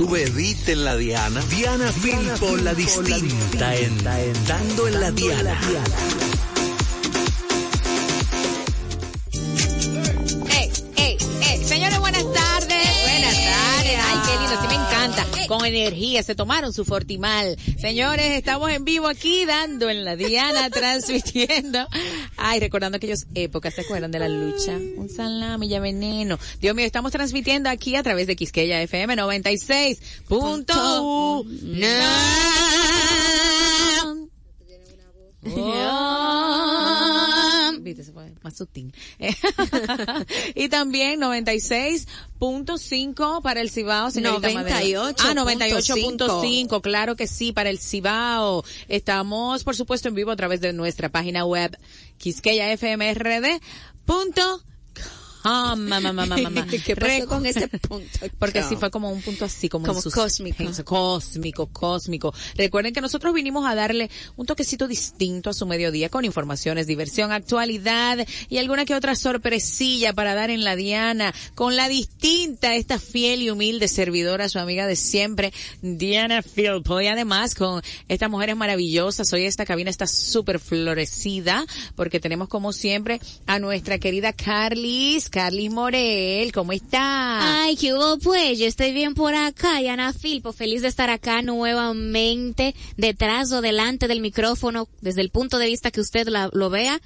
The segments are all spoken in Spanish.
Tu bebiste en la Diana. Diana Filpo, la distinta, en, dando en la Diana. Ey, ey, ey. Señores, buenas tardes. Buenas tardes. Ay, qué lindo, sí me encanta. Con energía, se tomaron su fortimal. Señores, estamos en vivo aquí dando en la Diana, transmitiendo. Ay, recordando aquellas épocas, ¿se acuerdan de la lucha? Un salami ya veneno. Dios mío, estamos transmitiendo aquí a través de Quisqueya FM 96.1. Viste, se fue más sutil. y también 96.5 para el Cibao. señorita Madero. 98.5. Ah, 98.5, claro que sí, para el Cibao. Estamos, por supuesto, en vivo a través de nuestra página web, quisqueyafmrd.com. Ah, mamá, mamá, mamá. ¿Qué pasó con ese punto? Porque sí fue como un punto así, como, Como sus- cósmico. cósmico, cósmico. Recuerden que nosotros vinimos a darle un toquecito distinto a su mediodía con informaciones, diversión, actualidad y alguna que otra sorpresilla para dar en la Diana con la distinta, esta fiel y humilde servidora, su amiga de siempre, Diana Philpo. Y además con estas mujeres maravillosas. Hoy esta cabina está súper florecida porque tenemos como siempre a nuestra querida Carlis, Carlis Morel. ¿Cómo está? Ay, ¿qué hubo pues? Yo estoy bien por acá, y Ana Filpo, feliz de estar acá nuevamente, detrás o delante del micrófono, desde el punto de vista que usted lo vea.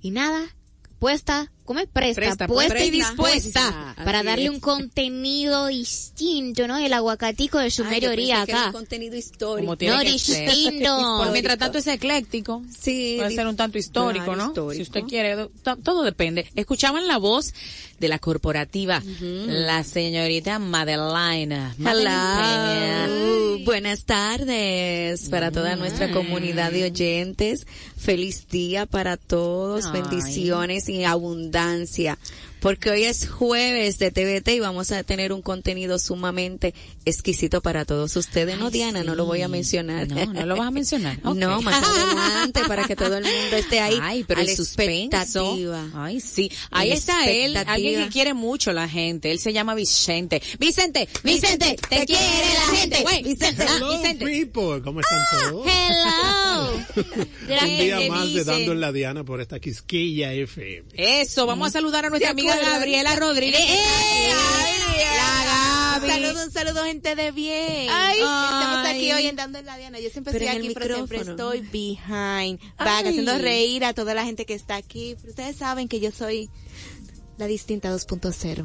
Y nada, puesta, ¿cómo es? Presta, Presta, puesta y dispuesta para darle es. un contenido distinto, ¿no? El aguacatico de su mediodía acá. contenido histórico. Como tiene No, que ser. distinto. Por mientras tanto es ecléctico. Sí, Puede ser un tanto histórico, claro, ¿no? histórico. Si usted quiere, to- todo depende. Escuchaban la voz de la corporativa, la señorita Madeline. Madeline Hello. Buenas tardes para toda nuestra comunidad de oyentes. Feliz día para todos. Ay. Bendiciones y abundancia abundancia. Porque hoy es jueves de TVT y vamos a tener un contenido sumamente exquisito para todos ustedes. no, Ay, Diana, no lo voy a mencionar. No, no lo vas a mencionar. No, más adelante para que todo el mundo esté ahí Ay, pero a el la suspenso. expectativa. Ay, sí. Ahí La está él, alguien que quiere mucho la gente. Él se llama Vicente. Vicente, Vicente, te quiere la gente. Vicente, ah, Hello, Vicente. people. ¿Cómo están todos? Hello. Un día ¿qué más de? Dando en la Diana por esta Quisquilla FM. Eso, vamos a saludar a nuestra amiga acuerdan? Gabriela Rodríguez. ¡Eh! La Gaby. Saludos, saludos gente de bien. Ay. Estamos aquí hoy en Dando en la Diana. Yo siempre Pero estoy aquí, pero siempre estoy behind, back, haciendo reír a toda la gente que está aquí. Pero ustedes saben que yo soy la distinta 2.0.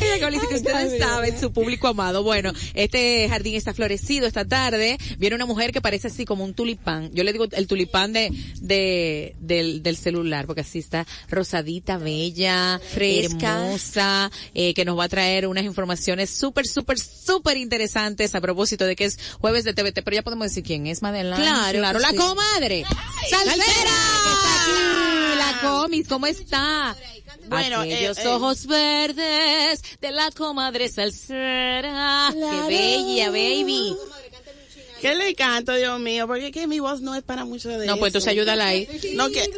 Ella que dice que ustedes saben, su público amado. Bueno, este jardín está florecido esta tarde. Viene una mujer que parece así como un tulipán. Yo le digo el tulipán de, de, del, del celular, porque así está rosadita, bella, Fresca. hermosa, eh, que nos va a traer unas informaciones súper, súper, súper interesantes a propósito de que es jueves de TVT. Pero ya podemos decir quién es Madeline. Claro claro, la sí. comadre. Salsera, que está aquí. La comis, ¿cómo está? Bueno, Aquellos eh, eh. ojos verdes de la comadre salsera. Qué bella, baby. ¿Qué le canto, Dios mío? Porque es que mi voz no es para mucho de No, pues entonces ayúdala ahí. No, que,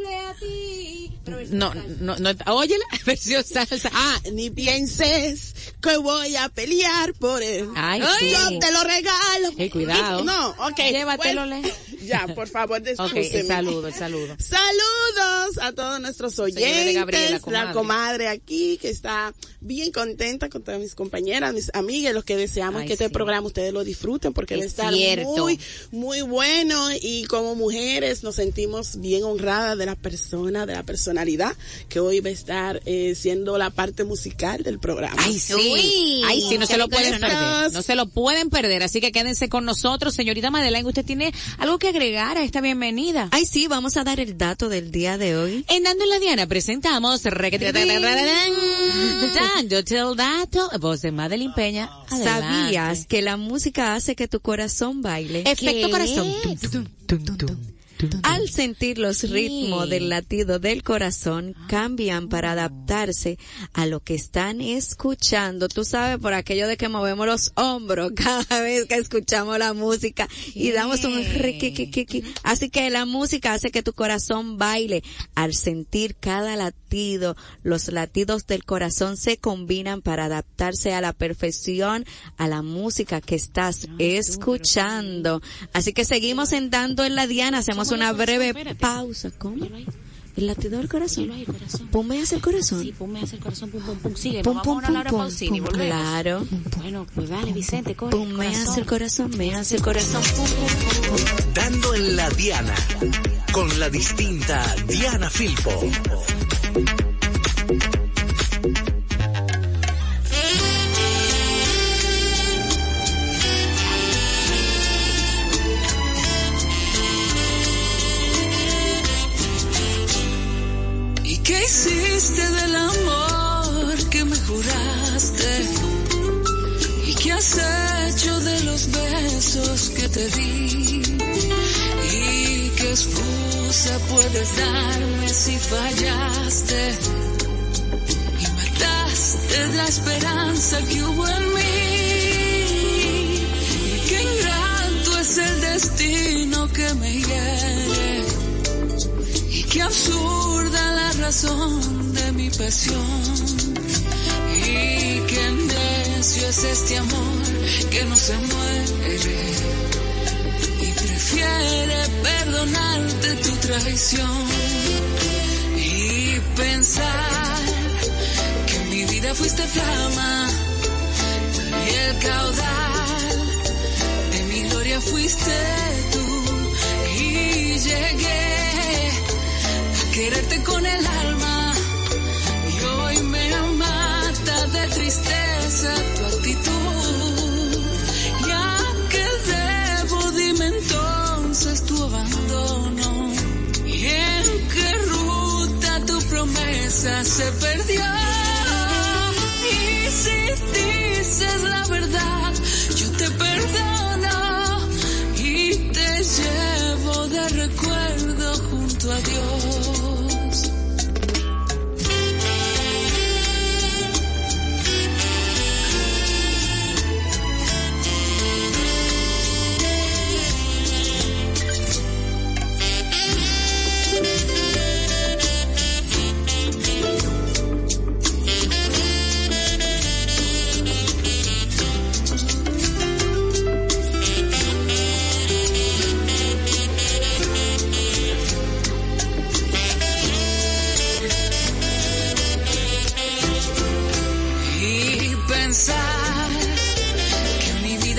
No, no, no, óyela, versión salsa. ah, ni pienses que voy a pelear por él. Ay, Yo sí. te lo regalo. Cuidado. No, ok. Llévatelo, pues, Le. Ya, por favor, Ok, excúseme. el saludo, el saludo. Saludos a todos nuestros oyentes, Gabriela, comadre. la comadre aquí que está bien contenta con todas mis compañeras, mis amigas, los que deseamos Ay, que este sí. programa ustedes lo disfruten porque Es va a estar cierto. muy, muy bueno y como mujeres nos sentimos bien honradas de la persona, de la personalidad que hoy va a estar eh, siendo la parte musical del programa. Ay, sí. Uy, Ay, sí, no se lo pueden perder. No se lo pueden perder. Así que quédense con nosotros. Señorita Madeleine, ¿usted tiene algo que agregar a esta bienvenida? Ay, sí, vamos a dar el dato del día de hoy. En Dando en la Diana presentamos Dándote el dato. Voz de Madeline Peña. Adelante. ¿Sabías que la música hace que tu corazón baile? Efecto ¿Qué? corazón. Al sentir los ritmos del latido del corazón, cambian para adaptarse a lo que están escuchando. Tú sabes, por aquello de que movemos los hombros cada vez que escuchamos la música y damos un riquiquiquiqui. Así que la música hace que tu corazón baile. Al sentir cada latido, los latidos del corazón se combinan para adaptarse a la perfección a la música que estás escuchando. Así que seguimos en Dando en la Diana, hacemos una breve pausa. ¿Cómo? El latido del corazón. Ponme hacia el corazón. Sí, ponme hacia el corazón, pum, pum, pum, sigue. Pum, pum, pum, pum, claro. Bueno, pues dale, Vicente, corre. Pum, me hace el corazón, me hace el corazón. Pum, pum, pum, pum. Dando en la Diana. Con la distinta Diana Filpo. Qué hiciste del amor que me juraste? ¿Y qué has hecho de los besos que te di? ¿Y qué excusa puedes darme si fallaste? Y mataste la esperanza que hubo en mí. ¿Y qué ingrato es el destino que me hiere? Qué absurda la razón de mi pasión. Y qué necio es este amor que no se muere. Y prefiere perdonarte tu traición. Y pensar que en mi vida fuiste flama. Y el caudal de mi gloria fuiste tú. Y llegué quererte con el alma y hoy me mata de tristeza tu actitud. ¿Y a qué debo? Dime entonces tu abandono y en qué ruta tu promesa se perdió. Y si dices la verdad, yo te perdono y te llevo de recuerdo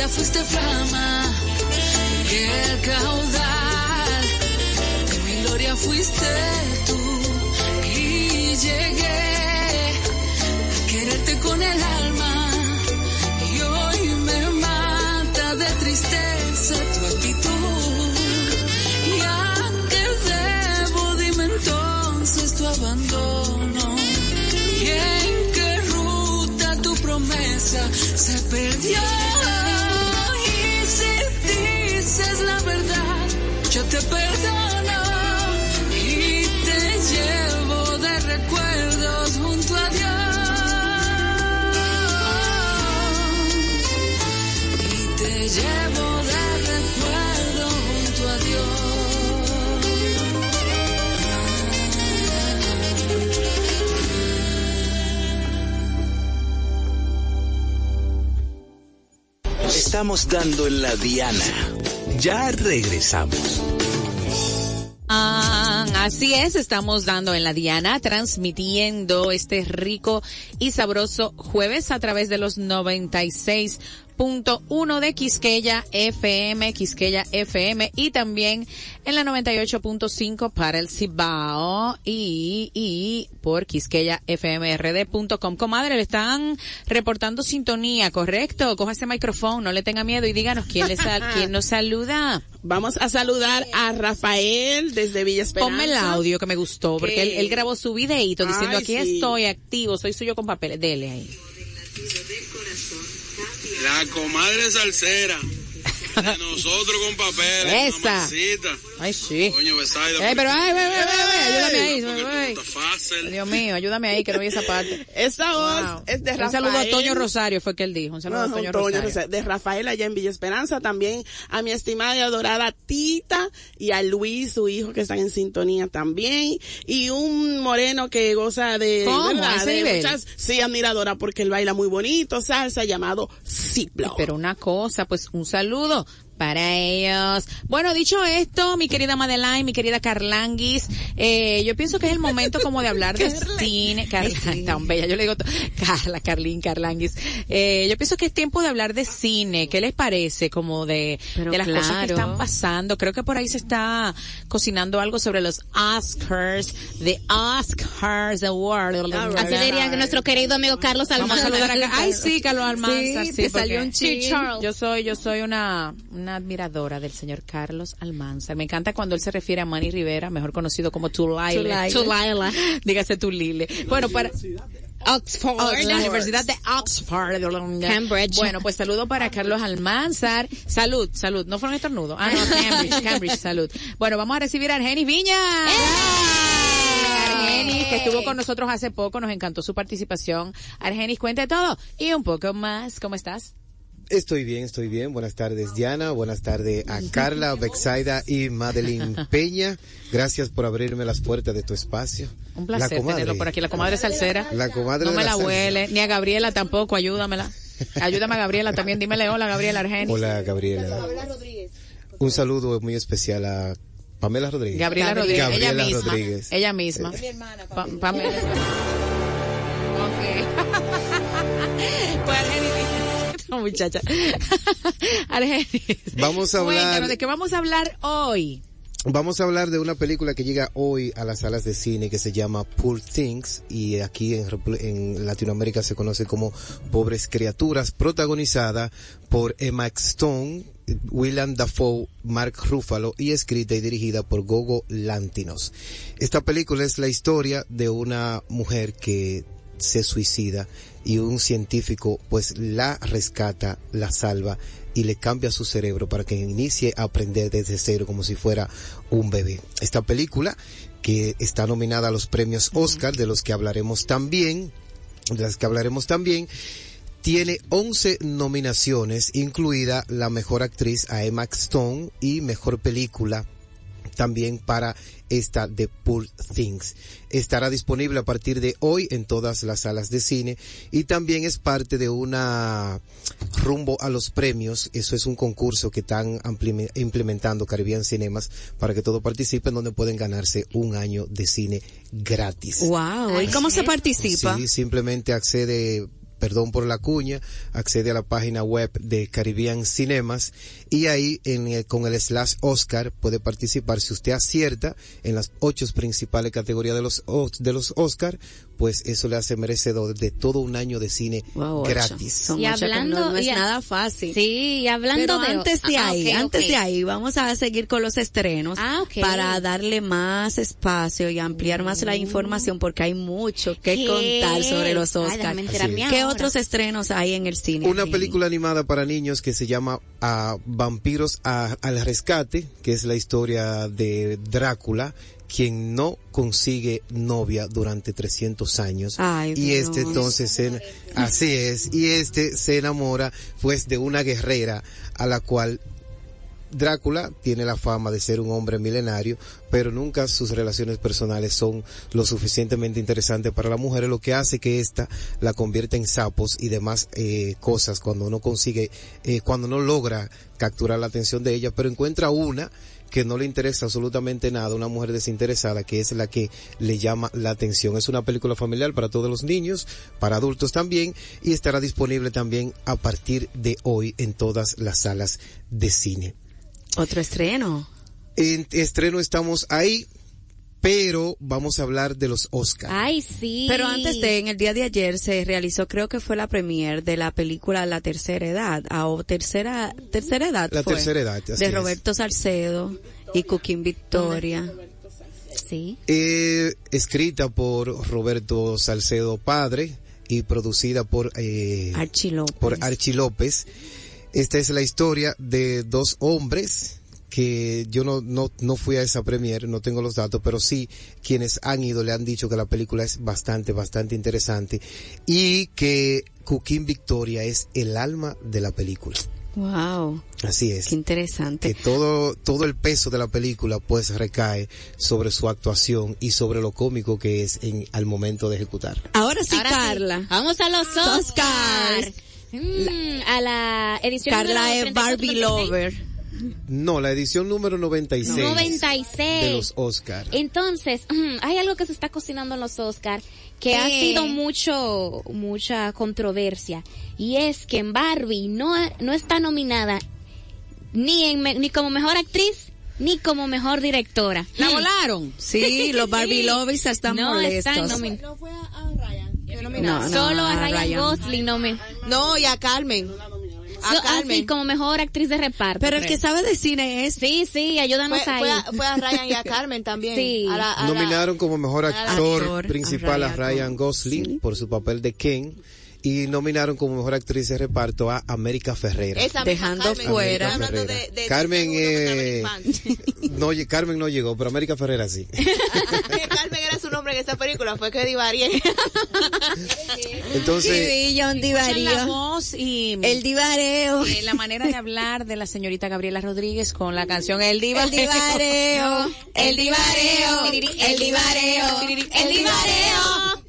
fuiste flama y el caudal. De mi gloria fuiste tú y llegué a quererte con el alma. Y hoy me mata de tristeza tu actitud. Y a qué debo dime entonces tu abandono. Y en qué ruta tu promesa se perdió. Llevo de recuerdo junto a Estamos dando en la Diana. Ya regresamos. Ah, así es, estamos dando en la Diana, transmitiendo este rico y sabroso jueves a través de los 99.1 de Quisqueya FM, Quisqueya FM y también en la 98.5 para el Cibao y, y por quisqueyafmrd.com. Comadre, le están reportando sintonía, ¿correcto? Coja ese micrófono, no le tenga miedo y díganos quién, le sal- quién nos saluda. Vamos a saludar a Rafael desde Villa Esperanza. Ponme el audio que me gustó, porque él, él grabó su videíto diciendo Ay, aquí sí. estoy activo, soy suyo con papeles. Dele ahí. La comadre salsera. De nosotros con papeles. Esa. Ay, sí. Coño, Besaida. Ay, pero ay, ay, ay, ay, ay, ayúdame ahí. No estás fácil. Dios mío, ayúdame ahí que no vi esa parte. Esa voz Wow. es de Un Rafael. saludo a Toño Rosario fue que él dijo. Un saludo Ajá, a Toño Toño Rosario. De Rafael allá en Villa Esperanza, también a mi estimada y adorada Tita y a Luis, su hijo, que están en sintonía también. Y un moreno que goza de, ¿Cómo? ¿verdad? ¿A ese de muchas, sí, admiradora porque él baila muy bonito, salsa, llamado Ziplo. Pero una cosa, pues un saludo para ellos. Bueno, dicho esto, mi querida Madeline, mi querida Carlanguis, eh, yo pienso que es el momento como de hablar de cine. Carla, tan bella, yo le digo, Carla, Carlín, Carlanguis. Eh, yo pienso que es tiempo de hablar de cine. ¿Qué les parece? Como de, Pero de las cosas que están pasando. Creo que por ahí se está cocinando algo sobre los Oscars, the Oscars Award. Así diría que nuestro querido amigo Carlos Vamos a Almanzar. saludar acá. Ay, sí, Carlos Almanzar. Sí, Sí, te salió un. Sí, yo soy, yo soy una, una admiradora del señor Carlos Almanzar. Me encanta cuando él se refiere a Manny Rivera, mejor conocido como. Tulaile. Tulaila. Dígase Tulile. Bueno, para Oxford. la Universidad de Oxford. Cambridge. Bueno, pues saludo para Carlos Almanzar. Salud, salud. No fueron estornudos. Ah, no, Cambridge, Cambridge, salud. Bueno, vamos a recibir a Argenis Viña. Argenis, que estuvo con nosotros hace poco, nos encantó su participación. Argenis, cuente todo y un poco más. ¿Cómo estás? Estoy bien, estoy bien. Buenas tardes, Diana. Buenas tardes a Carla, Bexaida y Madeline Peña. Gracias por abrirme las puertas de tu espacio. Un placer La comadre. tenerlo por aquí. La comadre salsera. La comadre No de me la la huele. Ni a Gabriela tampoco. Ayúdamela. Ayúdame a Gabriela también. Dímele hola, Gabriela Argenis. Hola, Gabriela. Un saludo muy especial a Pamela Rodríguez. Gabriela Rodríguez. Gabriela ella misma. Rodríguez. Ella misma. Pa- Pamela. Ok. pues Muchacha. Argenis. Vamos a hablar- Cuéntanos, ¿de qué vamos a hablar hoy? Vamos a hablar de una película que llega hoy a las salas de cine que se llama Poor Things y aquí en, en Latinoamérica se conoce como Pobres Criaturas, protagonizada por Emma Stone, William Dafoe, Mark Ruffalo y escrita y dirigida por Gogo Lantinos. Esta película es la historia de una mujer que se suicida y un científico pues la rescata, la salva y le cambia su cerebro para que inicie a aprender desde cero como si fuera un bebé. Esta película que está nominada a los premios Oscar de los que hablaremos también, de las que hablaremos también, tiene 11 nominaciones, incluida la mejor actriz a Emma Stone y mejor película también para esta de Poor Things. Estará disponible a partir de hoy en todas las salas de cine y también es parte de una rumbo a los premios. Eso es un concurso que están ampli- implementando Caribbean Cinemas para que todos participen donde pueden ganarse un año de cine gratis. Wow, ¿y cómo se participa? Sí, simplemente accede, perdón por la cuña, accede a la página web de Caribbean Cinemas y ahí en el- con el slash Oscar puede participar. Si usted acierta en las ocho principales categorías de los, Os- de los Oscar, pues eso le hace merecedor de todo un año de cine Wow, gratis. Y hablando- no, no es y nada fácil. Sí, y hablando Pero de... antes de Ah, ahí, antes de ahí, vamos a seguir con los estrenos Ah, para darle más espacio y ampliar más la información porque hay mucho que ¿Qué? contar sobre los Ay, Oscars. Así ¿Qué ahora. otros estrenos hay en el cine? Una película animada para niños que se llama ah, Vampiros a- al Rescate, que es la historia de Drácula, quien no consigue novia durante 300 años. Ay, y este entonces, se- así es, y este se enamora pues de una guerrera a la cual Drácula tiene la fama de ser un hombre milenario, pero nunca sus relaciones personales son lo suficientemente interesantes para la mujer, lo que hace que ésta la convierta en sapos y demás eh, cosas cuando no consigue, eh, cuando no logra capturar la atención de ella, pero encuentra una que no le interesa absolutamente nada, una mujer desinteresada que es la que le llama la atención. Es una película familiar para todos los niños, para adultos también, y estará disponible también a partir de hoy en todas las salas de cine. Otro estreno. En estreno estamos ahí, pero vamos a hablar de los Oscars. Ay, sí. Pero antes de, en el día de ayer se realizó, creo que fue la premier de la película La Tercera Edad, o Tercera, Tercera Edad La fue, Tercera Edad, así de es. Roberto Salcedo y Cooking Victoria. Sí. Eh, escrita por Roberto Salcedo Padre y producida por eh, Archie López. por Archie López. Esta es la historia de dos hombres que yo no, no, no fui a esa premier, no tengo los datos, pero sí quienes han ido le han dicho que la película es bastante, bastante interesante y que Cooking Victoria es el alma de la película. Wow, Así es. qué interesante. que todo todo el peso de la película pues recae sobre su actuación y sobre lo cómico que es en al momento de ejecutar. Ahora sí, Ahora sí, Carla. Vamos a los Oscars. Oscars. Mm, a la edición Carla número es Barbie 36. Lover. No, la edición número 96, 96. de los Oscar. Entonces, hay algo que se está cocinando en los Oscar que ha sido mucho, mucha controversia. Y es que en Barbie no, no está nominada ni, en, me- ni como mejor actriz ni como mejor directora. ¿La volaron? Sí, los Barbie Lovers están no molestos. están No fue a, a Ryan. No, no, Solo a a Ryan, Ryan. Gosling nomin- No, y a Carmen. A So- Carmen. así como mejor actriz de reparto. Pero el que creo. sabe de cine es Sí, sí, ayúdanos fue, ahí. fue a, fue a Ryan y a Carmen también. Sí. A la- a la- Nominaron como mejor actor, Actor, principal a a Ryan, Ryan Gosling por su papel de Ken y nominaron como mejor actriz de reparto a América Ferreira. esa dejando Carmen. fuera- de- de- Carmen, de- eh, no, Carmen no llegó, pero América Ferreira sí. en esa película, fue que divarié. Entonces, Sí, Escuchan la Divario. voz y El divareo. eh, la manera de hablar de la señorita Gabriela Rodríguez con la canción El Diva. El divareo, el divareo, el divareo, el divareo.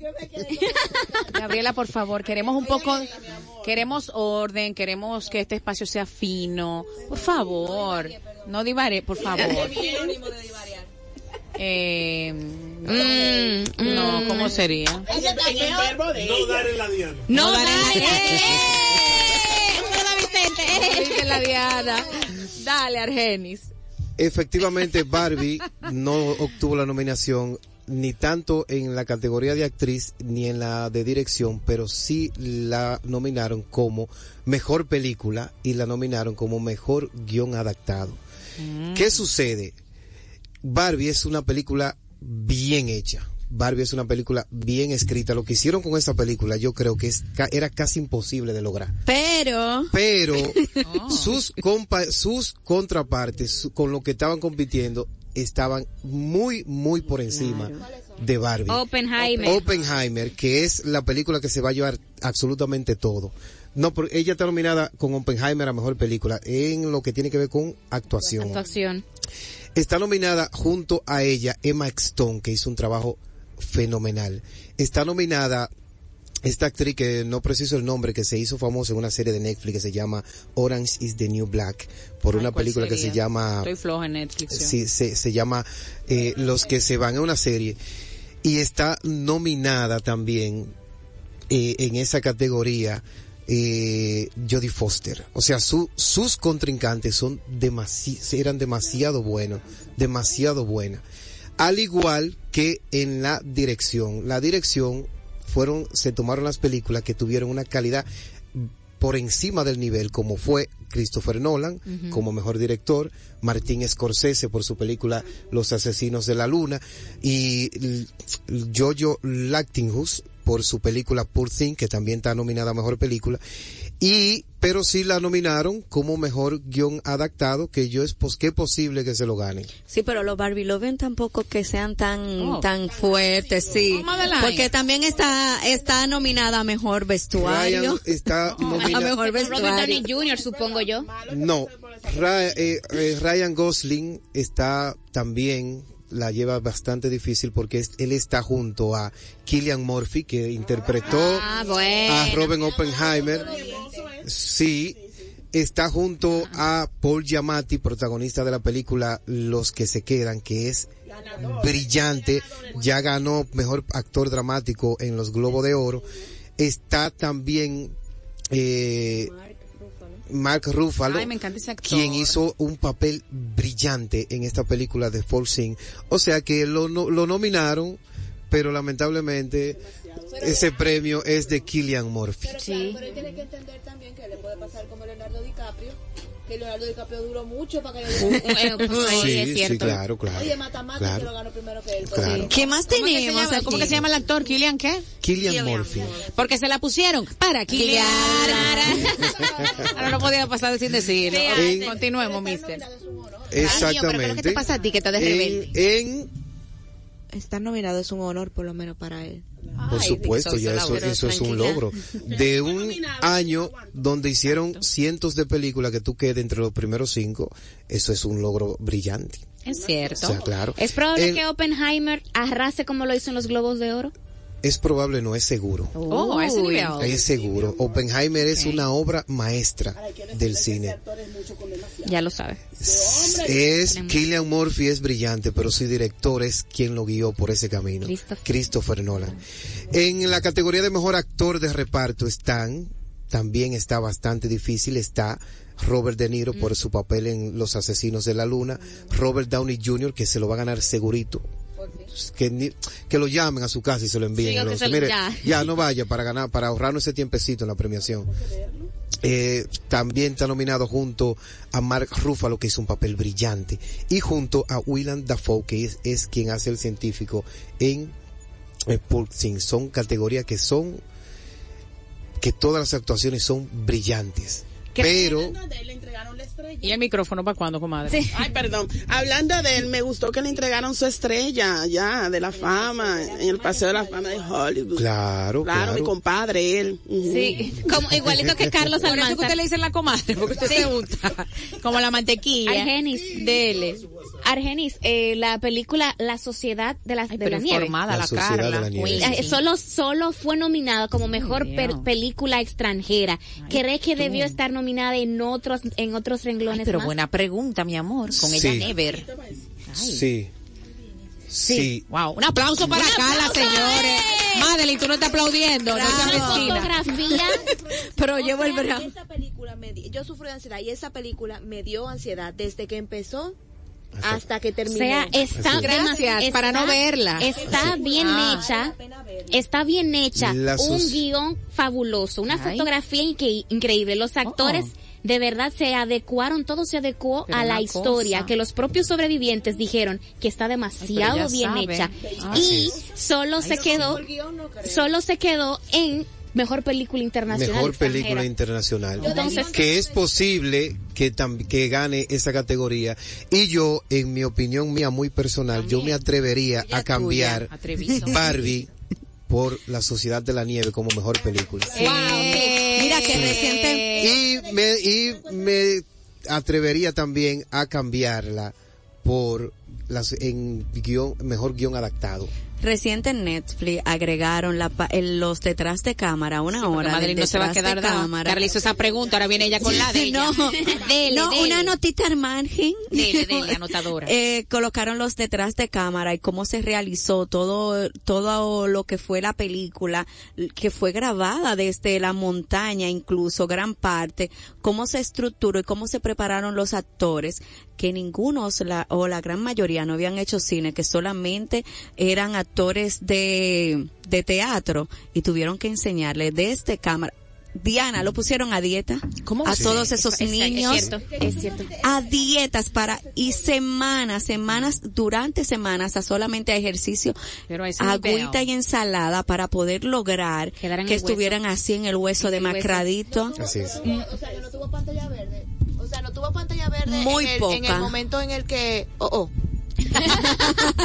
Gabriela, por favor, queremos un poco, queremos orden, queremos que este espacio sea fino. Por favor, no divare, por favor. Eh, mm, no, ¿cómo sería? No dar en la diana. No, dar en la- dale. ¡Eh! Hola, Vicente. Dice la Diana. Dale, Argenis. efectivamente Barbie no obtuvo la nominación ni tanto en la categoría de actriz ni en la de dirección, pero sí la nominaron como mejor película y la nominaron como mejor guion adaptado. ¿Qué sucede? Barbie es una película bien hecha. Barbie es una película bien escrita. Lo que hicieron con esa película yo creo que es, ca- era casi imposible de lograr Pero, pero sus compa sus contrapartes su- con lo que estaban compitiendo estaban muy muy por encima de Barbie. Oppenheimer. Oppenheimer, que es la película que se va a llevar absolutamente todo. No, porque ella está nominada con Oppenheimer a mejor película en lo que tiene que ver con actuación. Actuación. Está nominada junto a ella Emma Stone, que hizo un trabajo fenomenal. Está nominada esta actriz que no preciso el nombre, que se hizo famosa en una serie de Netflix que se llama Orange is the New Black, por Ay, una ¿cuál película que se llama Estoy floja en Netflix. sí, se, se llama eh, Los que se van a una serie y está nominada también eh, en esa categoría eh, Jodie Foster. O sea, su, sus contrincantes son demasi eran demasiado buenos, demasiado buenas. Al igual que en la dirección. La dirección fueron, se tomaron las películas que tuvieron una calidad por encima del nivel, como fue Christopher Nolan como mejor director, Martín Scorsese por su película Los Asesinos de la Luna y Jojo Lactinghus por su película Poor Thing, que también está nominada a mejor película, y pero sí la nominaron como mejor guion adaptado, que yo es pues que posible que se lo gane. sí, pero los Barbie Loven tampoco que sean tan, Oh. tan fuertes, sí. Porque también está, está nominada a mejor vestuario. Ryan está A nominada mejor Robert Downey vestuario. Jr., supongo yo. No, Ra- eh, eh, Ryan Gosling está también, la lleva bastante difícil porque es- él está junto a Killian Murphy que interpretó Ah, bueno. a Robin Oppenheimer. Sí, está junto a Paul Giamatti, protagonista de la película Los que se quedan, que es brillante, ya ganó mejor actor dramático en los Globos de Oro. Está también eh, Mark Ruffalo, Ay, me encanta ese actor. quien hizo un papel brillante en esta película de Fall Sing. O sea que lo, no- lo nominaron, pero lamentablemente ese premio es de Killian Murphy. Sí. Pero él tiene que entender también que le puede pasar como Leonardo DiCaprio, que Leonardo DiCaprio duró mucho para que le Un- un- eh, pues, sí, Sí, es sí, cierto. claro, claro. Oye, Matamata Claro. que lo ganó primero que él. Claro. ¿Qué más ¿Cómo que se tenemos? ¿Cómo que se llama el actor? ¿Killian qué? Killian Murphy. Porque se la pusieron para Killian. Ahora no podía pasar sin decirlo. Sí, Ok, Continuemos, mister. Exactamente. ¿qué te pasa a ti que estás de rebelde? En, en Estar nominado es un honor, por lo menos para él. Por supuesto, ya eso, eso es un logro. De un año donde hicieron cientos de películas que tú quedes entre los primeros cinco, eso es un logro brillante. Es cierto. O sea, claro. Es probable El- que Oppenheimer arrase como lo hizo en los Globos de Oro. Es probable, no es seguro. Oh. Es seguro. Oppenheimer es una obra maestra del cine. Ya lo sabe. Es Killian Murphy es brillante, pero su director es quien lo guió por ese camino. Christopher. Christopher Nolan. En la categoría de mejor actor de reparto están, también está bastante difícil, está Robert De Niro por su papel en Los Asesinos de la Luna, Robert Downey Jr. que se lo va a ganar segurito. Que, ni- que lo llamen a su casa y se lo envíen. Sí, se mire, ya. ya no vaya para ganar, para ahorrarnos ese tiempecito en la premiación. Eh, también está nominado junto a Mark Ruffalo, que hizo un papel brillante, y junto a Willem Dafoe, que es, es quien hace el científico en eh. Son categorías que son, que todas las actuaciones son brillantes. Pero, le entregaron la estrella. ¿Y el micrófono para cuándo, comadre? Ay, perdón. Hablando de él, me gustó que le entregaron su estrella ya de la fama en el Paseo de la Fama de Hollywood. claro, Claro, claro. mi compadre, él. Sí, como, igualito que Carlos Por eso usted le dice la comadre, porque usted se gusta. Como la mantequilla. Argenis. Dele. Argenis, eh, la película La Sociedad de la, de Pero la Nieve. La la, Sociedad Carla. de la Nieve. Solo, solo fue nominada como mejor per- película extranjera. ¿Cree que debió estar nominada en otros, en otros renglones Ay, pero más? buena pregunta, mi amor. Con ella never. sí. Sí. Wow. Un aplauso para Carla, señores. Madeline, tú no estás aplaudiendo. No Una mezquina. fotografía. Pero llevo el brazo. Esa película me di- yo sufro de ansiedad y esa película me dio ansiedad desde que empezó hasta que O terminó. sea, está Gracias, para no verla. Está bien Ah. hecha. Está bien hecha. Un guion fabuloso, una Ay. fotografía increíble. Los actores Oh. De verdad se adecuaron, todo se adecuó Pero a la historia cosa. que los propios sobrevivientes dijeron que está demasiado bien sabe. hecha. Ah. y solo se quedó, solo se quedó en mejor película internacional. Mejor extranjera. película internacional. Entonces- que es posible que tam- que gane esa categoría. Y yo, en mi opinión mía muy personal, yo me atrevería a cambiar. Barbie por La Sociedad de la Nieve como mejor película. Eh, Mira que reciente- Y me, y me atrevería también a cambiarla por las, en guion, mejor guion adaptado. Reciente en Netflix agregaron la, pa- el- los detrás de cámara, una Porque hora del no se va a quedar de cámara. Carla hizo esa pregunta, ahora viene ella con la de ella. No, Dele, no, dele. una notita al margen. Dele, dele, anotadora. Eh, colocaron los detrás de cámara y cómo se realizó todo, todo lo que fue la película, que fue grabada desde la montaña, incluso gran parte, cómo se estructuró y cómo se prepararon los actores, que ninguno o la, o la gran mayoría no habían hecho cine, que solamente eran actores de, de teatro y tuvieron que enseñarle desde cámara. Diana, lo pusieron a dieta. ¿Cómo a todos esos Es- niños Es cierto, es cierto. a dietas para y semanas, semanas durante semanas a solamente a ejercicio, Pero agüita y ensalada para poder lograr que hueso. estuvieran así en el hueso demacradito. Así es. O sea, que no tuvo pantalla verde. O sea, no tuvo pantalla verde Muy en, el, en el momento en el que... Oh, oh.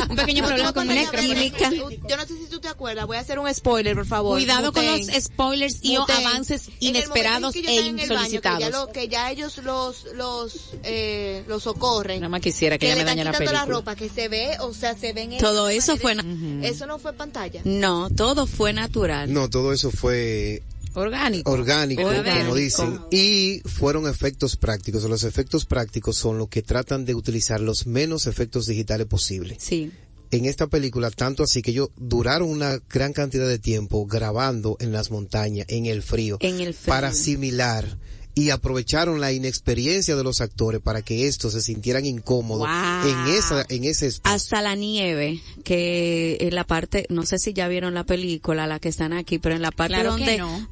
Un pequeño problema con eléctrica. verde. Yo no sé si tú te acuerdas, voy a hacer un spoiler, por favor. Cuidado con Muten. los spoilers y o avances En el inesperados en que e el baño, insolicitados. que, ya lo- que ya ellos los los eh, los socorren. Nada más quisiera que que le me dañe la película. la ropa, que se ve, o sea, se ven... Todo eso fue Eso no fue pantalla. No, todo fue natural. No, todo eso fue Orgánico. orgánico, Orgánico. como dicen, y fueron efectos prácticos. Los efectos prácticos son los que tratan de utilizar los menos efectos digitales posibles. Sí. En esta película, tanto así que ellos duraron una gran cantidad de tiempo grabando en las montañas, en el frío, En el frío. para asimilar y aprovecharon la inexperiencia de los actores para que estos se sintieran incómodos Wow. en esa en ese espacio. Hasta la nieve, que en la parte, no sé si ya vieron la película, la que están aquí, pero en la parte Claro donde, que no.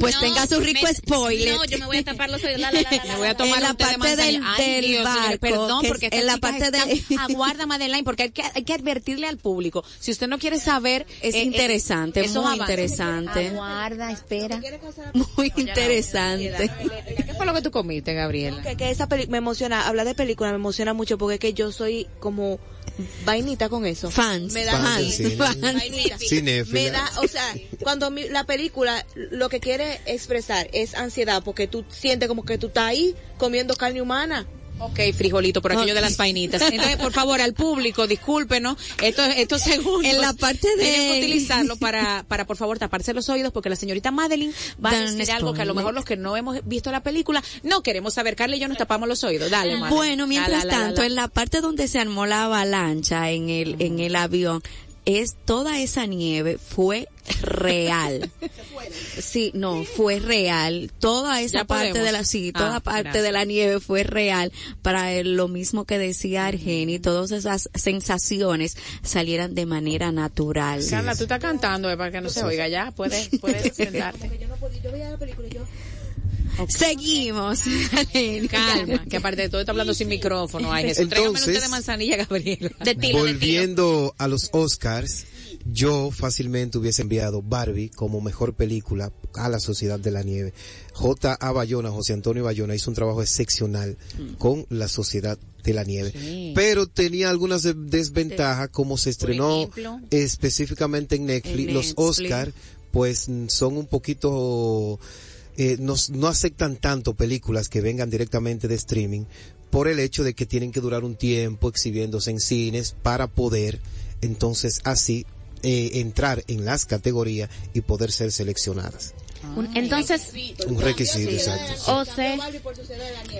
pues No, tenga su rico me- spoiler. No, yo me voy a tapar los oídos. La, la, la, la, Me voy a tomar En la un té de parte del-. Ay, del Dios, barco, perdón, que porque es en la parte de- aguarda Madeleine, porque hay que, hay que advertirle al público. Si usted no quiere saber, Es eh, eh, interesante, esos muy interesante. Aguarda, espera. Muy interesante. ¿Qué fue lo que tú comiste, Gabriela? Que, que esa peli me emociona, hablar de película me emociona mucho porque es que yo soy como vainita con eso. Fans, Me da Fans fans. Me da, o sea, cuando mi- la película lo que quiere expresar es ansiedad porque tú sientes como que tú estás ahí comiendo carne humana. Ok, frijolito, por aquello de las vainitas. Entonces, por favor, al público, discúlpenos, estos, estos segundos. En la parte de- que utilizarlo para, para, por favor, taparse los oídos, porque la señorita Madeline va a decir algo que a lo mejor los que no hemos visto la película no queremos saber. Carla y yo nos tapamos los oídos. Dale, Madeline. Bueno, mientras La, la, la, la, tanto, en la parte donde se armó la avalancha en el, en el avión, es toda esa nieve fue real. Sí, no, fue real. Toda esa Ya parte podemos. de la, sí, Ah, toda parte gracias. de la nieve fue real para el- lo mismo que decía Argeni, todas esas sensaciones salieran de manera natural. Carla, tú estás cantando eh, para que no se oiga ya. Puedes, puedes sentarte. Seguimos. Calma, que aparte de todo está hablando sin micrófono. Ay, Jesús, Entonces- de manzanilla, Gabriela. De tilo, de tilo. Volviendo a los Oscars, yo fácilmente hubiese enviado Barbie como mejor película a la Sociedad de la Nieve. J. A. Bayona, José Antonio Bayona hizo un trabajo excepcional con la Sociedad de la Nieve. Sí. Pero tenía algunas de- desventajas como se estrenó ejemplo. específicamente en Netflix. En Los. Oscars pues mm, son un poquito eh, no, no aceptan tanto películas que vengan directamente de streaming por el hecho de que tienen que durar un tiempo exhibiéndose en cines para poder entonces así eh, entrar en las categorías y poder ser seleccionadas. Un- Entonces, Un requisito, exacto. o sea,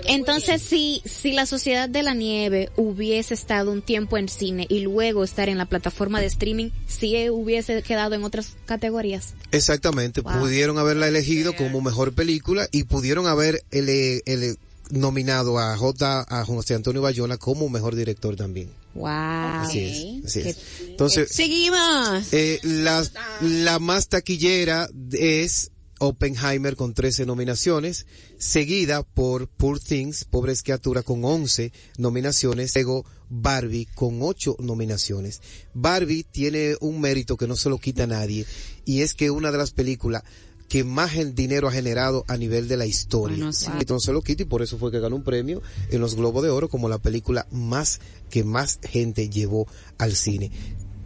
entonces si, si la Sociedad de la Nieve hubiese estado un tiempo en cine y luego estar en la plataforma de streaming, sí hubiese quedado en otras categorías. Exactamente, Wow. pudieron haberla elegido como mejor película y pudieron haber ele- ele- nominado a J. a José Antonio Bayona como mejor director también. Wow. Así es, así es. Entonces, Seguimos. Eh, la, la más taquillera es Oppenheimer con 13 nominaciones, seguida por Poor Things, Pobres Criaturas con 11 nominaciones, luego Barbie con 8 nominaciones. Barbie tiene un mérito que no se lo quita nadie y es que una de las películas que más el dinero ha generado a nivel de la historia. Bueno, sí. Entonces lo quita y por eso fue que ganó un premio en los Globos de Oro como la película más que más gente llevó al cine.